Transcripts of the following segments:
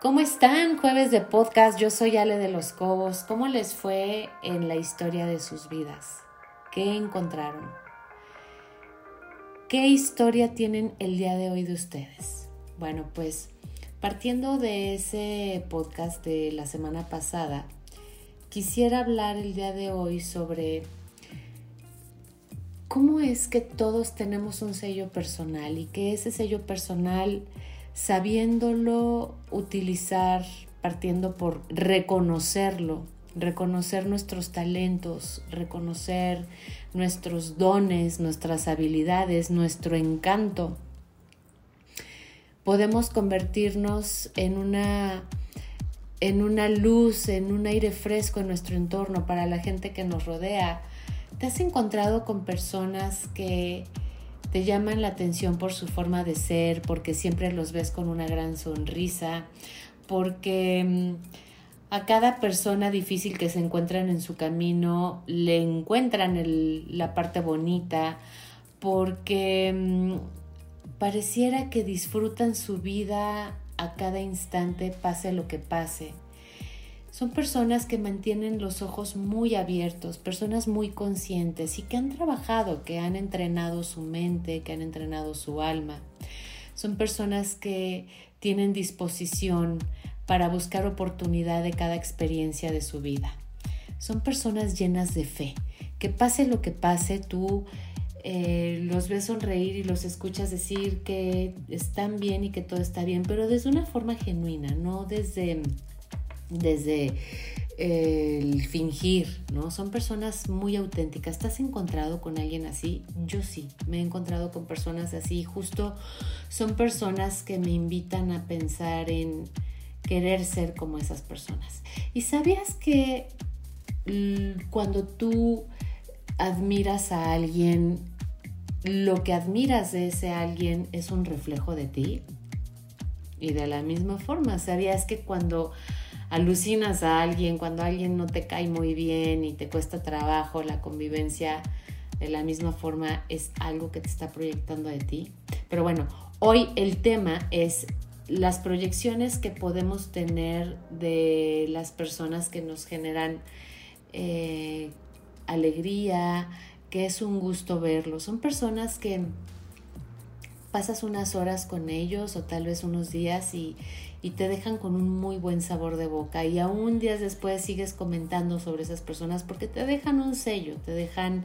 ¿Cómo están? Jueves de podcast, yo soy Ale de los Cobos. ¿Cómo les fue en la historia de sus vidas? ¿Qué encontraron? ¿Qué historia tienen el día de hoy de ustedes? Bueno, pues partiendo de ese podcast de la semana pasada, quisiera hablar el día de hoy sobre cómo es que todos tenemos un sello personal y que ese sello personal, sabiéndolo utilizar, partiendo por reconocerlo, reconocer nuestros talentos, reconocer nuestros dones, nuestras habilidades, nuestro encanto, podemos convertirnos en una en una luz, en un aire fresco en nuestro entorno para la gente que nos rodea. ¿Te has encontrado con personas que te llaman la atención por su forma de ser, porque siempre los ves con una gran sonrisa, porque mm, a cada persona difícil que se encuentran en su camino le encuentran la parte bonita, porque mm, pareciera que disfrutan su vida a cada instante, pase lo que pase. Son personas que mantienen los ojos muy abiertos, personas muy conscientes y que han trabajado, que han entrenado su mente, que han entrenado su alma. Son personas que tienen disposición para buscar oportunidad de cada experiencia de su vida. Son personas llenas de fe, que pase lo que pase, tú eh, los ves sonreír y los escuchas decir que están bien y que todo está bien, pero desde una forma genuina, no desde desde el fingir, ¿no? Son personas muy auténticas. ¿Te has encontrado con alguien así? Yo sí, me he encontrado con personas así. Justo son personas que me invitan a pensar en querer ser como esas personas. ¿Y sabías que cuando tú admiras a alguien, lo que admiras de ese alguien es un reflejo de ti? Y de la misma forma, ¿sabías que cuando alucinas a alguien, cuando alguien no te cae muy bien y te cuesta trabajo, la convivencia de la misma forma es algo que te está proyectando de ti. Pero bueno, hoy el tema es las proyecciones que podemos tener de las personas que nos generan eh, alegría, que es un gusto verlos. Son personas que pasas unas horas con ellos o tal vez unos días y, y te dejan con un muy buen sabor de boca y aún días después sigues comentando sobre esas personas porque te dejan un sello, te dejan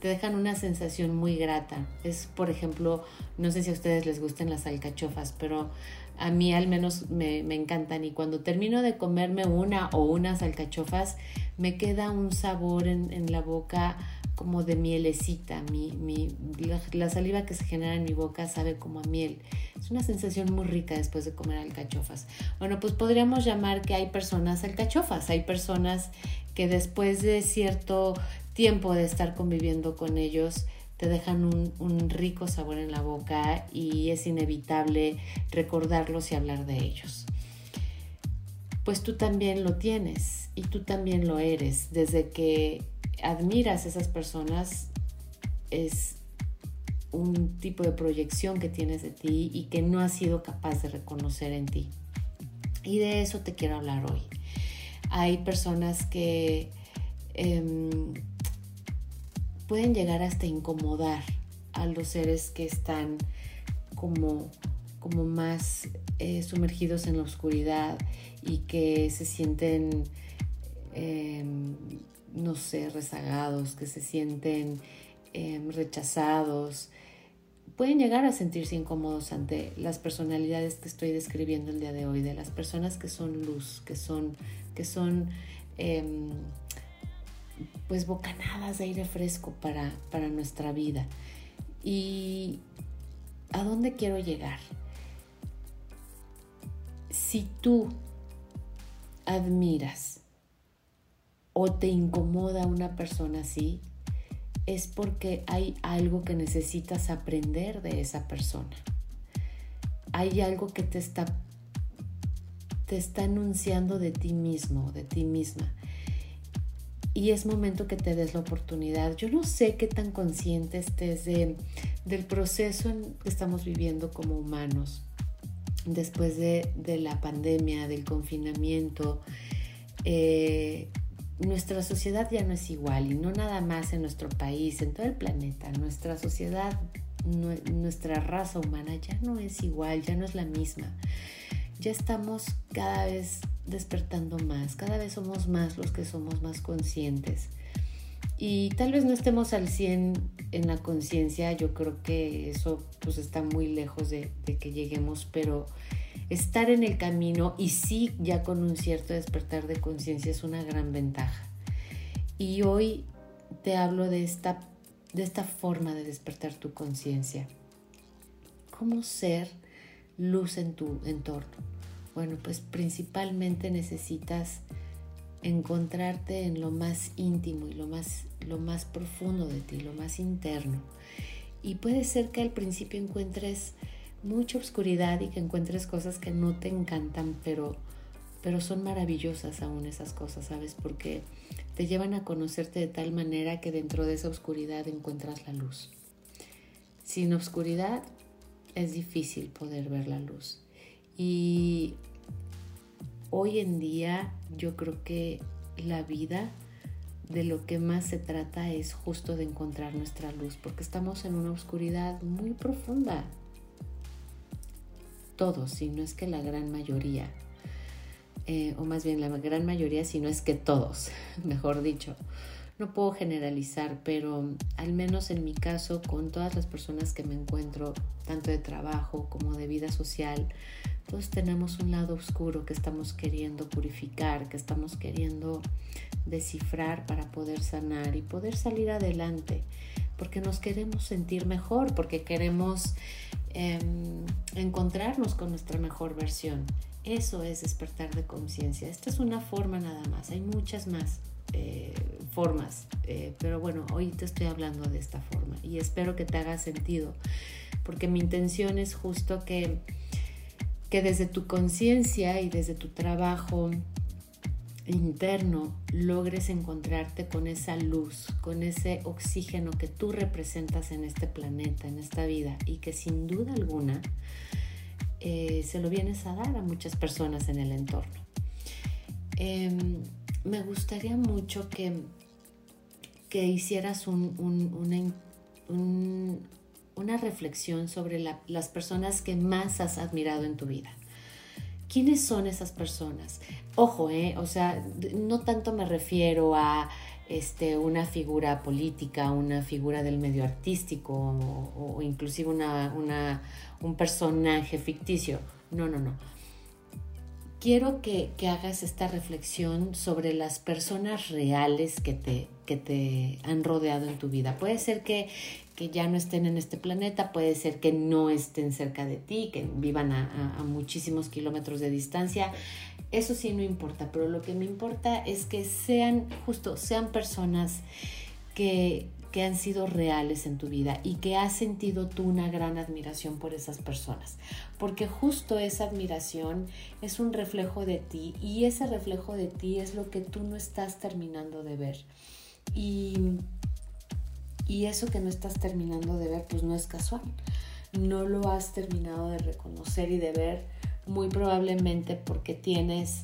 te dejan una sensación muy grata. Es, por ejemplo, no sé si a ustedes les gusten las alcachofas, pero a mí al menos me, me, encantan y cuando termino de comerme una o unas alcachofas, me queda un sabor en, en la boca como de mielecita, mi, mi, la, saliva que se genera en mi boca sabe como a miel. Es una sensación muy rica después de comer alcachofas. Bueno, pues podríamos llamar que hay personas alcachofas, hay personas que después de cierto tiempo de estar conviviendo con ellos, te dejan un, un rico sabor en la boca y es inevitable recordarlos y hablar de ellos. Pues tú también lo tienes y tú también lo eres desde que admiras a esas personas es un tipo de proyección que tienes de ti y que no has sido capaz de reconocer en ti. Y de eso te quiero hablar hoy. Hay personas que em, pueden llegar hasta incomodar a los seres que están como, como más eh, sumergidos en la oscuridad y que se sienten em, no sé, rezagados, que se sienten em, rechazados, pueden llegar a sentirse incómodos ante las personalidades que estoy describiendo el día de hoy, de las personas que son luz, que son, que son em, pues bocanadas de aire fresco para, para nuestra vida. ¿Y a dónde quiero llegar? Si tú admiras o te incomoda una persona así, es porque hay algo que necesitas aprender de esa persona. Hay algo que te está, te está anunciando de ti mismo, de ti misma. Y es momento que te des la oportunidad. Yo no sé qué tan consciente estés de, del proceso en que estamos viviendo como humanos. después de, la pandemia, del confinamiento, eh, nuestra sociedad ya no es igual y no nada más en nuestro país, en todo el planeta. Nuestra sociedad, nuestra raza humana ya no es igual, ya no es la misma. Ya estamos cada vez despertando más, cada vez somos más los que somos más conscientes. Y tal vez no estemos al 100 en la conciencia, yo creo que eso pues está muy lejos de, de que lleguemos, pero estar en el camino y sí ya con un cierto despertar de conciencia es una gran ventaja. Y hoy te hablo de esta, de esta forma de despertar tu conciencia. ¿Cómo ser luz en tu entorno? Bueno, pues principalmente necesitas encontrarte en lo más íntimo y lo más, lo más profundo de ti, lo más interno. Y puede ser que al principio encuentres mucha oscuridad y que encuentres cosas que no te encantan, pero, pero son maravillosas aún esas cosas, ¿sabes? Porque te llevan a conocerte de tal manera que dentro de esa oscuridad encuentras la luz. Sin oscuridad es difícil poder ver la luz. Y hoy en día yo creo que la vida de lo que más se trata es justo de encontrar nuestra luz, porque estamos en una oscuridad muy profunda, todos, si no es que la gran mayoría, eh, o más bien la gran mayoría, si no es que todos, mejor dicho. No puedo generalizar, pero al menos en mi caso, con todas las personas que me encuentro, tanto de trabajo como de vida social, todos tenemos un lado oscuro que estamos queriendo purificar, que estamos queriendo descifrar para poder sanar y poder salir adelante, porque nos queremos sentir mejor, porque queremos Em, encontrarnos con nuestra mejor versión. Eso es despertar de conciencia. Esta es una forma nada más, hay muchas más eh, formas, eh, pero bueno, hoy te estoy hablando de esta forma y espero que te haga sentido, porque mi intención es justo que, que desde tu conciencia y desde tu trabajo interno logres encontrarte con esa luz, con ese oxígeno que tú representas en este planeta, en esta vida, y que sin duda alguna eh, se lo vienes a dar a muchas personas en el entorno. Em, me gustaría mucho que, que hicieras una, una, reflexión sobre las personas que más has admirado en tu vida. ¿Quiénes son esas personas? Ojo, ¿eh? o sea, no tanto me refiero a este, una figura política, una figura del medio artístico o, inclusive una, una, un personaje ficticio. No, no, no. Quiero que, que, hagas esta reflexión sobre las personas reales que te, que te han rodeado en tu vida. Puede ser que que ya no estén en este planeta, puede ser que no estén cerca de ti, que vivan a, muchísimos kilómetros de distancia. Eso sí no importa, pero lo que me importa es que sean justo, sean personas que, que han sido reales en tu vida y que has sentido tú una gran admiración por esas personas. Porque justo esa admiración es un reflejo de ti y ese reflejo de ti es lo que tú no estás terminando de ver. Y y eso que no estás terminando de ver, pues no es casual. No lo has terminado de reconocer y de ver muy probablemente porque tienes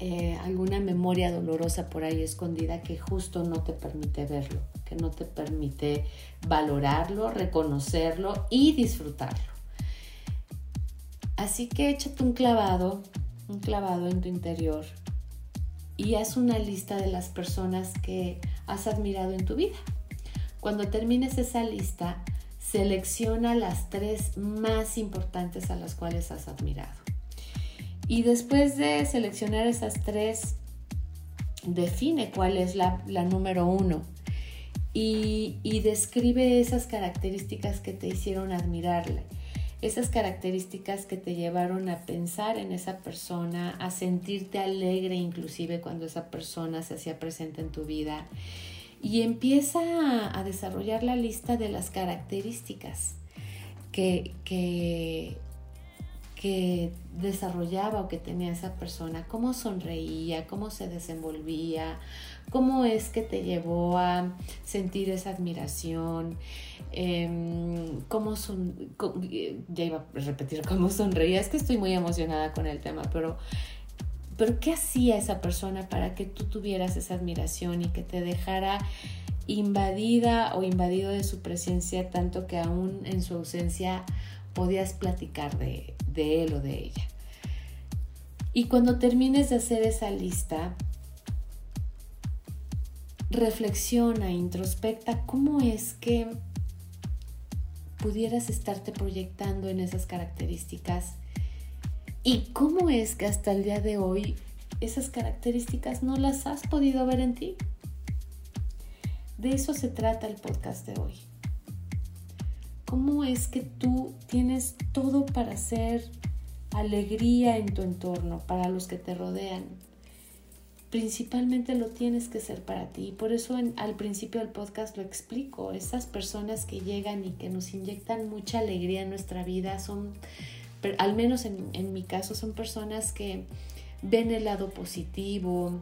eh, alguna memoria dolorosa por ahí escondida que justo no te permite verlo, que no te permite valorarlo, reconocerlo y disfrutarlo. Así que échate un clavado, un clavado en tu interior y haz una lista de las personas que has admirado en tu vida. Cuando termines esa lista, selecciona las tres más importantes a las cuales has admirado. Y después de seleccionar esas tres, define cuál es la, número uno y, y, describe esas características que te hicieron admirarle, esas características que te llevaron a pensar en esa persona, a sentirte alegre inclusive cuando esa persona se hacía presente en tu vida. Y empieza a, desarrollar la lista de las características que, que, desarrollaba o que tenía esa persona, cómo sonreía, cómo se desenvolvía, cómo es que te llevó a sentir esa admiración, em, cómo son, ya iba a repetir cómo sonreía, es que estoy muy emocionada con el tema, pero, pero ¿qué hacía esa persona para que tú tuvieras esa admiración y que te dejara invadida o invadido de su presencia tanto que aún en su ausencia podías platicar de, de él o de ella? Y cuando termines de hacer esa lista, reflexiona, introspecta cómo es que pudieras estarte proyectando en esas características y cómo es que hasta el día de hoy esas características no las has podido ver en ti. De eso se trata el podcast de hoy. ¿Cómo es que tú tienes todo para ser alegría en tu entorno, para los que te rodean. Principalmente lo tienes que ser para ti. Por eso al principio del podcast lo explico. Esas personas que llegan y que nos inyectan mucha alegría en nuestra vida son, al menos en, en mi caso, son personas que ven el lado positivo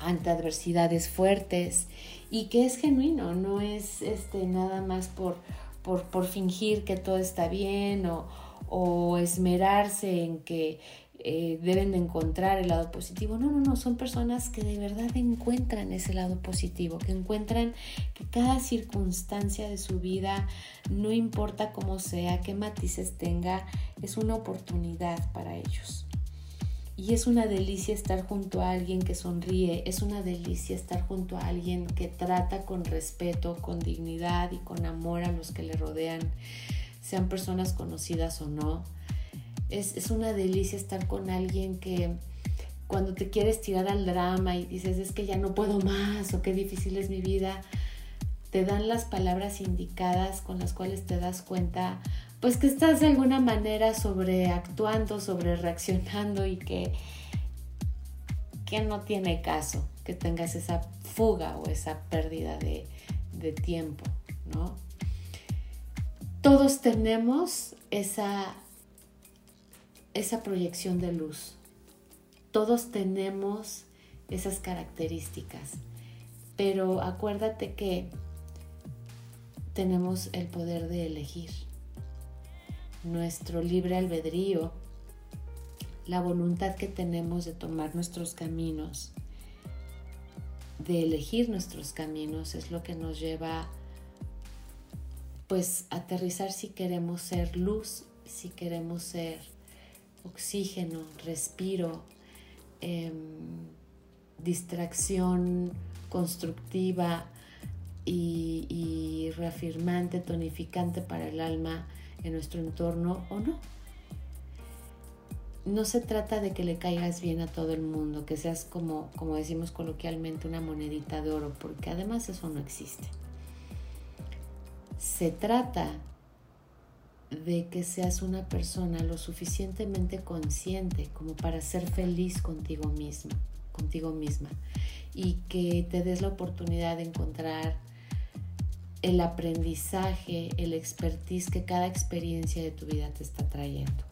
ante adversidades fuertes y que es genuino, no es este, nada más por, por, por fingir que todo está bien o, o esmerarse en que eh, deben de encontrar el lado positivo. No, no, no, son personas que de verdad encuentran ese lado positivo, que encuentran que cada circunstancia de su vida, no importa cómo sea, qué matices tenga, es una oportunidad para ellos. Y es una delicia estar junto a alguien que sonríe, es una delicia estar junto a alguien que trata con respeto, con dignidad y con amor a los que le rodean sean personas conocidas o no. Es, una delicia estar con alguien que cuando te quieres tirar al drama y dices es que ya no puedo más o qué difícil es mi vida, te dan las palabras indicadas con las cuales te das cuenta pues que estás de alguna manera sobreactuando, sobre reaccionando y que, que no tiene caso que tengas esa fuga o esa pérdida de, de tiempo, ¿no? todos tenemos esa, esa proyección de luz. Todos tenemos esas características. Pero acuérdate que tenemos el poder de elegir. Nuestro libre albedrío, la voluntad que tenemos de tomar nuestros caminos, de elegir nuestros caminos, es lo que nos lleva pues aterrizar si queremos ser luz, si queremos ser oxígeno, respiro, em, distracción constructiva y, y reafirmante, tonificante para el alma en nuestro entorno o no. No se trata de que le caigas bien a todo el mundo, que seas como, como decimos coloquialmente, una monedita de oro, porque además eso no existe. Se trata de que seas una persona lo suficientemente consciente como para ser feliz contigo mismo, contigo misma y que te des la oportunidad de encontrar el aprendizaje, el expertise que cada experiencia de tu vida te está trayendo.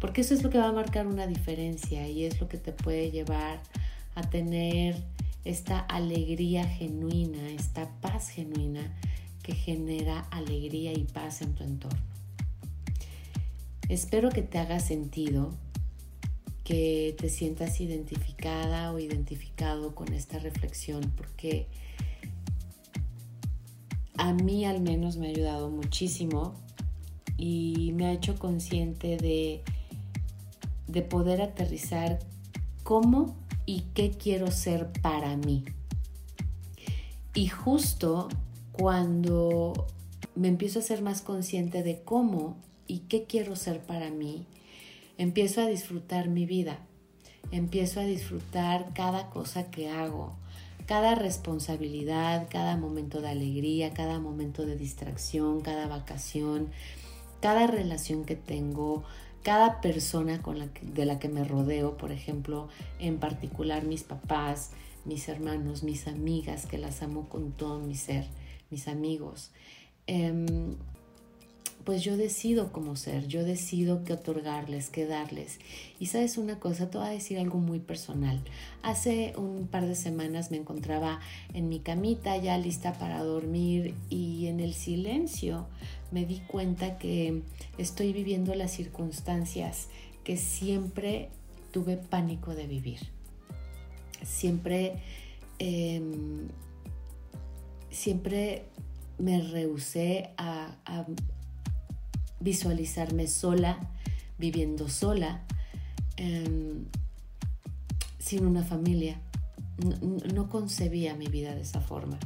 Porque eso es lo que va a marcar una diferencia y es lo que te puede llevar a tener esta alegría genuina, esta paz genuina que genera alegría y paz en tu entorno. Espero que te haga sentido, que te sientas identificada o identificado con esta reflexión, porque a mí al menos me ha ayudado muchísimo y me ha hecho consciente de, de poder aterrizar cómo y qué quiero ser para mí. Y justo cuando me empiezo a ser más consciente de cómo y qué quiero ser para mí, empiezo a disfrutar mi vida, empiezo a disfrutar cada cosa que hago, cada responsabilidad, cada momento de alegría, cada momento de distracción, cada vacación, cada relación que tengo, cada persona de la que me rodeo, por ejemplo, en particular mis papás, mis hermanos, mis amigas, que las amo con todo mi ser mis amigos. Em, pues yo decido cómo ser, yo decido qué otorgarles, qué darles. Y sabes una cosa, te voy a decir algo muy personal. Hace un par de semanas me encontraba en mi camita ya lista para dormir y en el silencio me di cuenta que estoy viviendo las circunstancias que siempre tuve pánico de vivir. Siempre, em, siempre me rehusé a, visualizarme sola, viviendo sola, em, sin una familia. No, concebía mi vida de esa forma.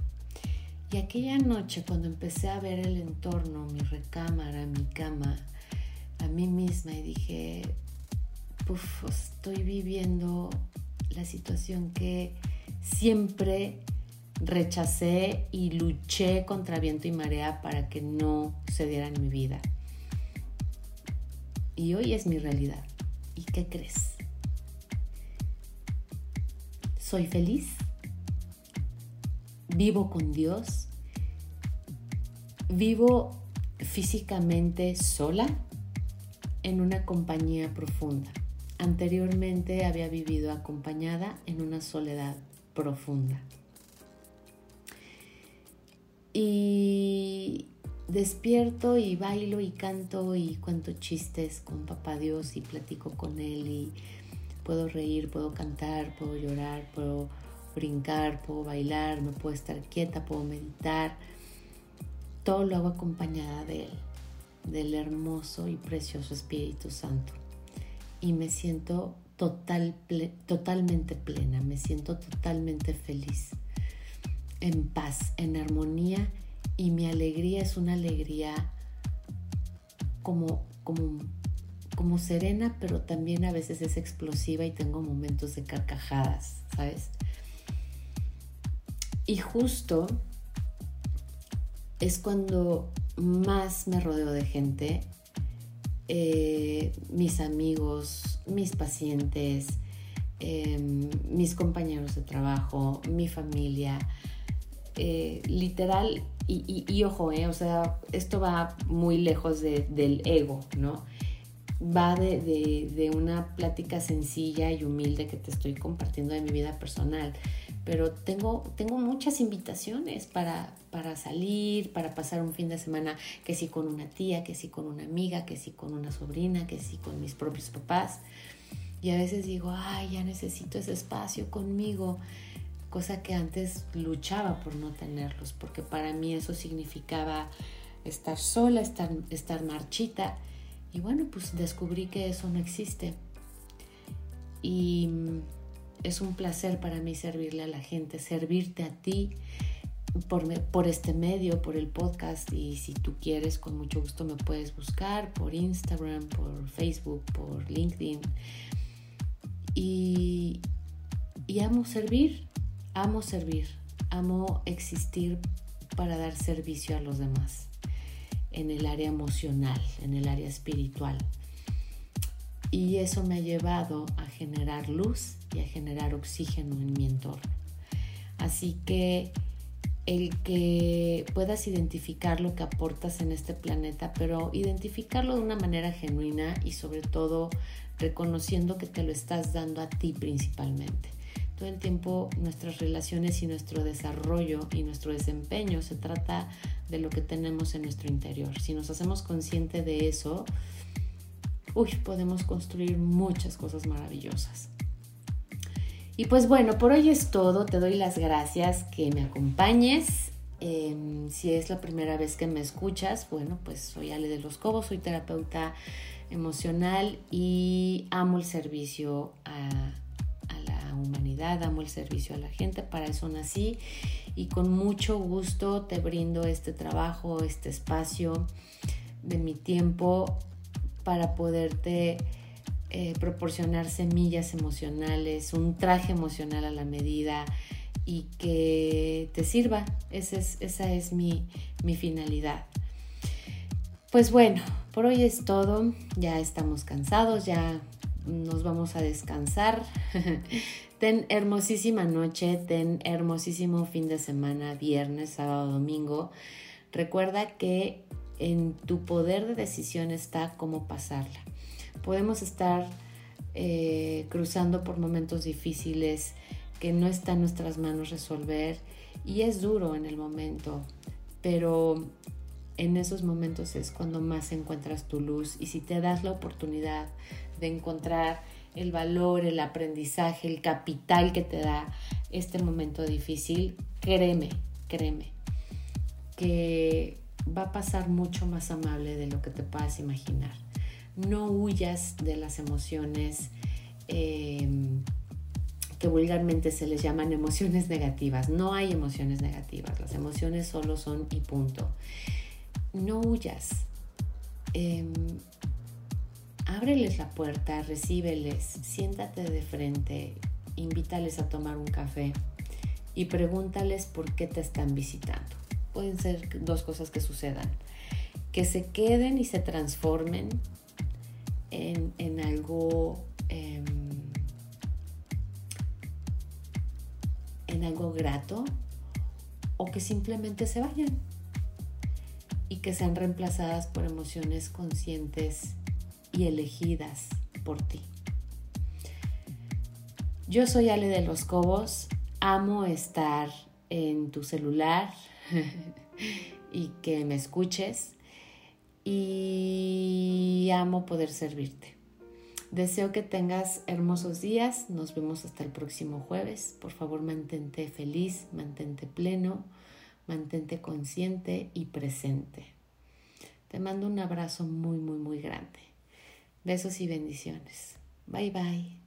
Y aquella noche cuando empecé a ver el entorno, mi recámara, mi cama, a mí misma y dije, estoy viviendo la situación que siempre rechacé y luché contra viento y marea para que no se diera en mi vida. Y hoy es mi realidad. ¿Y qué crees? Soy feliz, vivo con Dios, vivo físicamente sola en una compañía profunda. Anteriormente había vivido acompañada en una soledad profunda. Y despierto y bailo y canto y cuento chistes con papá Dios y platico con él y puedo reír, puedo cantar, puedo llorar, puedo brincar, puedo bailar, me puedo estar quieta, puedo meditar. Todo lo hago acompañada de él, del hermoso y precioso Espíritu Santo. Y me siento total, totalmente plena, me siento totalmente feliz, en paz, en armonía y mi alegría es una alegría como, como, como serena, pero también a veces es explosiva y tengo momentos de carcajadas, ¿sabes? Y justo es cuando más me rodeo de gente, eh, mis amigos, mis pacientes, em, mis compañeros de trabajo, mi familia. Eh, literal, y, ojo, eh, o sea, esto va muy lejos del ego, ¿no? Va de, una plática sencilla y humilde que te estoy compartiendo de mi vida personal. Pero tengo, tengo muchas invitaciones para, para salir, para pasar un fin de semana, que sí con una tía, que sí con una amiga, que sí con una sobrina, que sí con mis propios papás. Y a veces digo, ay, ya necesito ese espacio conmigo cosa que antes luchaba por no tenerlos, porque para mí eso significaba estar sola, estar, estar marchita. Y bueno, pues descubrí que eso no existe. Y es un placer para mí servirle a la gente, servirte a ti por, por este medio, por el podcast. Y si tú quieres, con mucho gusto me puedes buscar por Instagram, por Facebook, por LinkedIn. Y, y amo servir, amo servir, amo existir para dar servicio a los demás en el área emocional, en el área espiritual. Y eso me ha llevado a generar luz y a generar oxígeno en mi entorno. Así que el que puedas identificar lo que aportas en este planeta, pero identificarlo de una manera genuina y sobre todo reconociendo que te lo estás dando a ti principalmente todo el tiempo nuestras relaciones y nuestro desarrollo y nuestro desempeño se trata de lo que tenemos en nuestro interior. Si nos hacemos consciente de eso, uy, podemos construir muchas cosas maravillosas. Y pues bueno, por hoy es todo. Te doy las gracias que me acompañes. Em, si es la primera vez que me escuchas, bueno, pues soy Ale de los Cobos, soy terapeuta emocional y amo el servicio a humanidad, amo el servicio a la gente, para eso nací y con mucho gusto te brindo este trabajo, este espacio de mi tiempo para poderte eh, proporcionar semillas emocionales, un traje emocional a la medida y que te sirva. Esa es, mi, finalidad. Pues bueno, por hoy es todo. Ya estamos cansados, ya vamos a descansar. ten hermosísima noche, ten hermosísimo fin de semana, viernes, sábado, domingo. Recuerda que en tu poder de decisión está cómo pasarla. Podemos estar eh, cruzando por momentos difíciles que no está en nuestras manos resolver y es duro en el momento, pero en esos momentos es cuando más encuentras tu luz y si te das la oportunidad de encontrar el valor, el aprendizaje, el capital que te da este momento difícil, créeme, créeme, que va a pasar mucho más amable de lo que te puedas imaginar. No huyas de las emociones em, que vulgarmente se les llaman emociones negativas. No hay emociones negativas, las emociones solo son y punto. No huyas. Em, ábreles la puerta, recíbeles, siéntate de frente, invítales a tomar un café y pregúntales por qué te están visitando. Pueden ser dos cosas que sucedan. Que se queden y se transformen en, algo... Em, en algo grato o que simplemente se vayan y que sean reemplazadas por emociones conscientes y elegidas por ti. Yo soy Ale de los Cobos, amo estar en tu celular y que me escuches y amo poder servirte. Deseo que tengas hermosos días, nos vemos hasta el próximo jueves. Por favor, mantente feliz, mantente pleno, mantente consciente y presente. Te mando un abrazo muy, muy, muy grande. Besos y bendiciones. Bye bye.